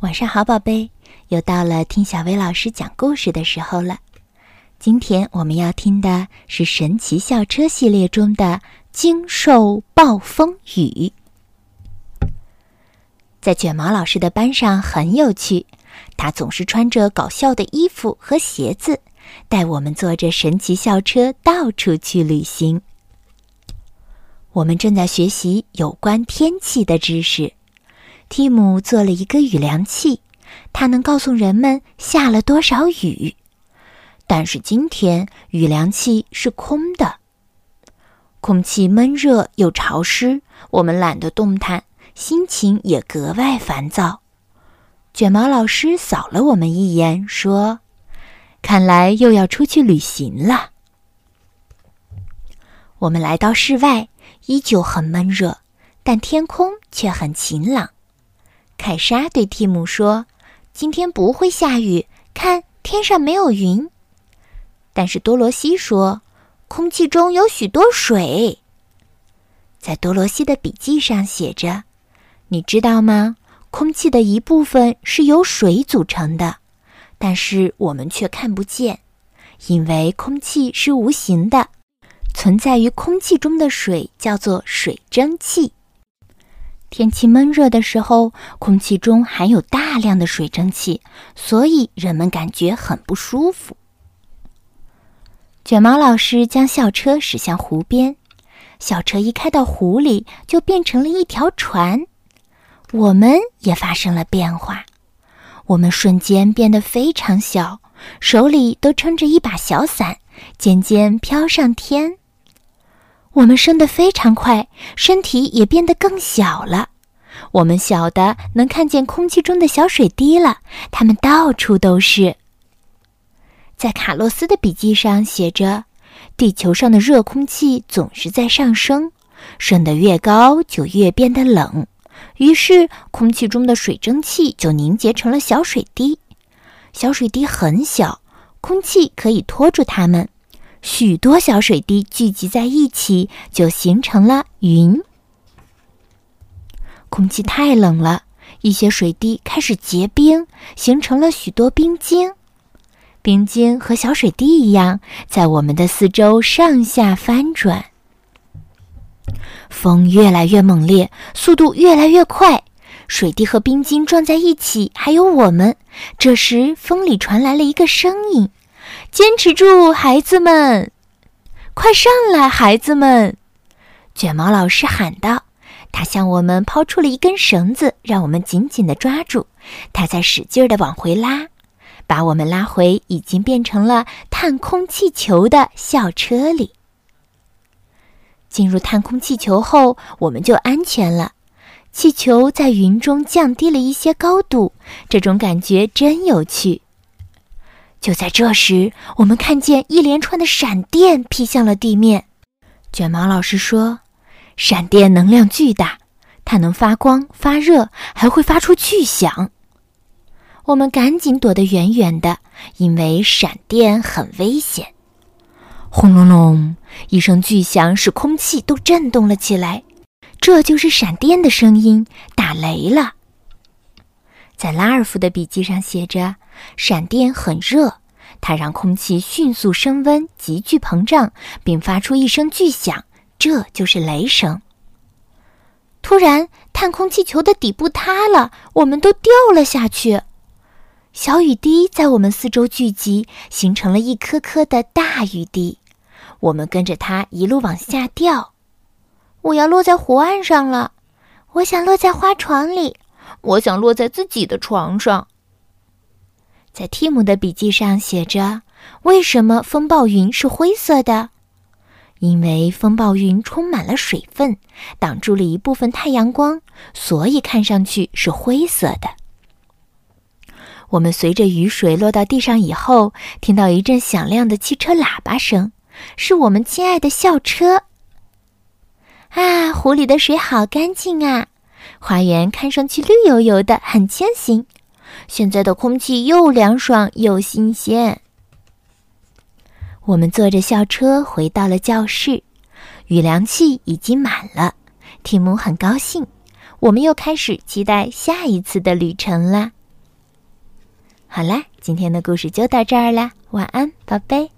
晚上好，宝贝，又到了听小薇老师讲故事的时候了。今天我们要听的是《神奇校车》系列中的《惊兽暴风雨》。在卷毛老师的班上很有趣，他总是穿着搞笑的衣服和鞋子，带我们坐着神奇校车到处去旅行。我们正在学习有关天气的知识。蒂姆做了一个雨量器，它能告诉人们下了多少雨。但是今天雨量器是空的，空气闷热又潮湿，我们懒得动弹，心情也格外烦躁。卷毛老师扫了我们一眼，说：“看来又要出去旅行了。”我们来到室外，依旧很闷热，但天空却很晴朗。凯莎对蒂姆说：“今天不会下雨，看天上没有云。”但是多罗西说：“空气中有许多水。”在多罗西的笔记上写着：“你知道吗？空气的一部分是由水组成的，但是我们却看不见，因为空气是无形的。存在于空气中的水叫做水蒸气。”天气闷热的时候，空气中含有大量的水蒸气，所以人们感觉很不舒服。卷毛老师将校车驶向湖边，校车一开到湖里，就变成了一条船。我们也发生了变化，我们瞬间变得非常小，手里都撑着一把小伞，渐渐飘上天。我们升得非常快，身体也变得更小了。我们小的能看见空气中的小水滴了，它们到处都是。在卡洛斯的笔记上写着：“地球上的热空气总是在上升，升得越高就越变得冷，于是空气中的水蒸气就凝结成了小水滴。小水滴很小，空气可以拖住它们。”许多小水滴聚集在一起，就形成了云。空气太冷了，一些水滴开始结冰，形成了许多冰晶。冰晶和小水滴一样，在我们的四周上下翻转。风越来越猛烈，速度越来越快，水滴和冰晶撞在一起，还有我们。这时，风里传来了一个声音。坚持住，孩子们！快上来，孩子们！卷毛老师喊道。他向我们抛出了一根绳子，让我们紧紧的抓住。他在使劲的往回拉，把我们拉回已经变成了探空气球的校车里。进入探空气球后，我们就安全了。气球在云中降低了一些高度，这种感觉真有趣。就在这时，我们看见一连串的闪电劈向了地面。卷毛老师说：“闪电能量巨大，它能发光、发热，还会发出巨响。”我们赶紧躲得远远的，因为闪电很危险。轰隆隆，一声巨响使空气都震动了起来。这就是闪电的声音，打雷了。在拉尔夫的笔记上写着。闪电很热，它让空气迅速升温、急剧膨胀，并发出一声巨响，这就是雷声。突然，探空气球的底部塌了，我们都掉了下去。小雨滴在我们四周聚集，形成了一颗颗的大雨滴。我们跟着它一路往下掉。我要落在湖岸上了，我想落在花床里，我想落在自己的床上。在蒂姆的笔记上写着：“为什么风暴云是灰色的？因为风暴云充满了水分，挡住了一部分太阳光，所以看上去是灰色的。”我们随着雨水落到地上以后，听到一阵响亮的汽车喇叭声，是我们亲爱的校车。啊，湖里的水好干净啊！花园看上去绿油油的，很清新。现在的空气又凉爽又新鲜。我们坐着校车回到了教室，雨凉器已经满了。提姆很高兴，我们又开始期待下一次的旅程啦。好啦，今天的故事就到这儿啦，晚安，宝贝。